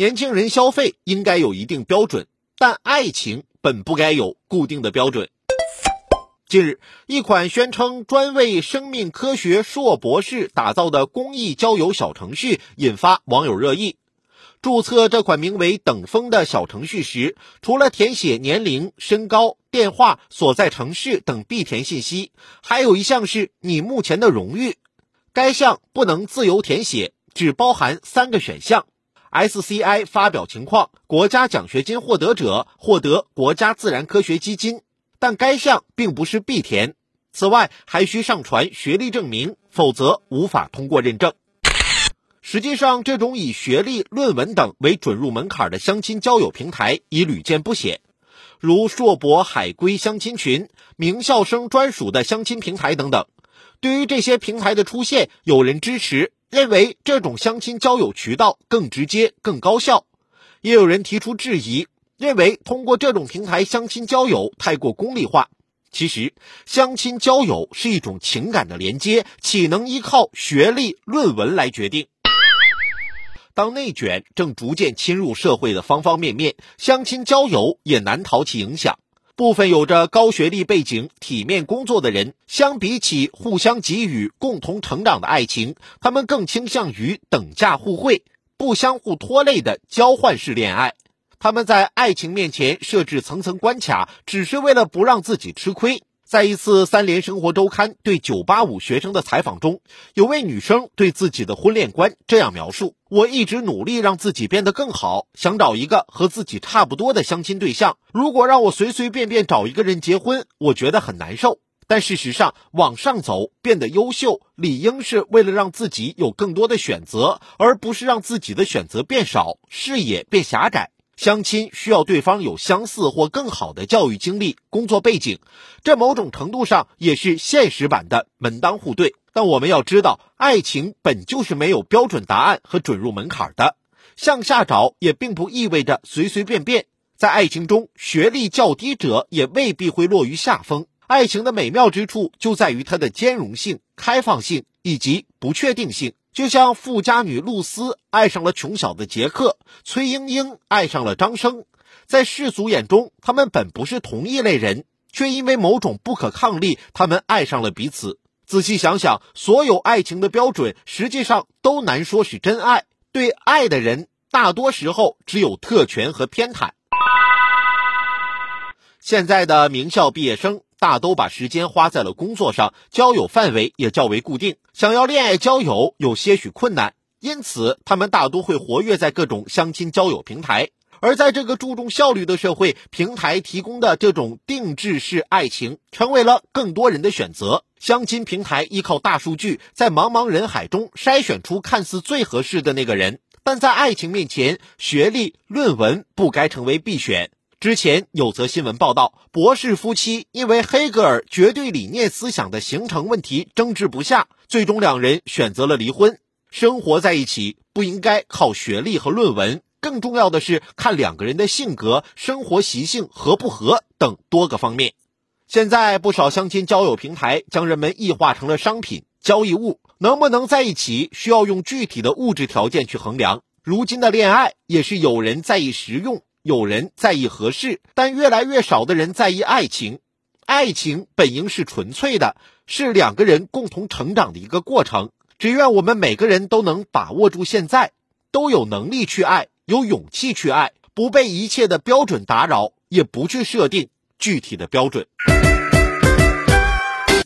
年轻人消费应该有一定标准，但爱情本不该有固定的标准。近日，一款宣称专为生命科学硕博士打造的公益交友小程序引发网友热议。注册这款名为“等风”的小程序时，除了填写年龄、身高、电话、所在城市等必填信息，还有一项是你目前的荣誉。该项不能自由填写，只包含三个选项：SCI 发表情况、国家奖学金获得者、获得国家自然科学基金。但该项并不是必填，此外还需上传学历证明，否则无法通过认证。实际上，这种以学历、论文等为准入门槛的相亲交友平台已屡见不鲜，如硕博海归相亲群、名校生专属的相亲平台等等。对于这些平台的出现，有人支持，认为这种相亲交友渠道更直接、更高效；也有人提出质疑。认为通过这种平台相亲交友太过功利化。其实，相亲交友是一种情感的连接，岂能依靠学历、论文来决定？当内卷正逐渐侵入社会的方方面面，相亲交友也难逃其影响。部分有着高学历背景、体面工作的人，相比起互相给予、共同成长的爱情，他们更倾向于等价互惠、不相互拖累的交换式恋爱。他们在爱情面前设置层层关卡，只是为了不让自己吃亏。在一次《三联生活周刊》对985学生的采访中，有位女生对自己的婚恋观这样描述：“我一直努力让自己变得更好，想找一个和自己差不多的相亲对象。如果让我随随便便找一个人结婚，我觉得很难受。但事实上，往上走，变得优秀，理应是为了让自己有更多的选择，而不是让自己的选择变少，视野变狭窄。”相亲需要对方有相似或更好的教育经历、工作背景，这某种程度上也是现实版的门当户对。但我们要知道，爱情本就是没有标准答案和准入门槛的，向下找也并不意味着随随便便。在爱情中，学历较低者也未必会落于下风。爱情的美妙之处就在于它的兼容性、开放性以及不确定性。就像富家女露丝爱上了穷小子杰克，崔莺莺爱上了张生，在世俗眼中，他们本不是同一类人，却因为某种不可抗力，他们爱上了彼此。仔细想想，所有爱情的标准，实际上都难说是真爱。对爱的人，大多时候只有特权和偏袒。现在的名校毕业生。大都把时间花在了工作上，交友范围也较为固定，想要恋爱交友有些许困难，因此他们大多会活跃在各种相亲交友平台。而在这个注重效率的社会，平台提供的这种定制式爱情成为了更多人的选择。相亲平台依靠大数据，在茫茫人海中筛选出看似最合适的那个人，但在爱情面前，学历、论文不该成为必选。之前有则新闻报道，博士夫妻因为黑格尔绝对理念思想的形成问题争执不下，最终两人选择了离婚。生活在一起不应该靠学历和论文，更重要的是看两个人的性格、生活习性合不合等多个方面。现在不少相亲交友平台将人们异化成了商品交易物，能不能在一起需要用具体的物质条件去衡量。如今的恋爱也是有人在意实用。有人在意合适，但越来越少的人在意爱情。爱情本应是纯粹的，是两个人共同成长的一个过程。只愿我们每个人都能把握住现在，都有能力去爱，有勇气去爱，不被一切的标准打扰，也不去设定具体的标准。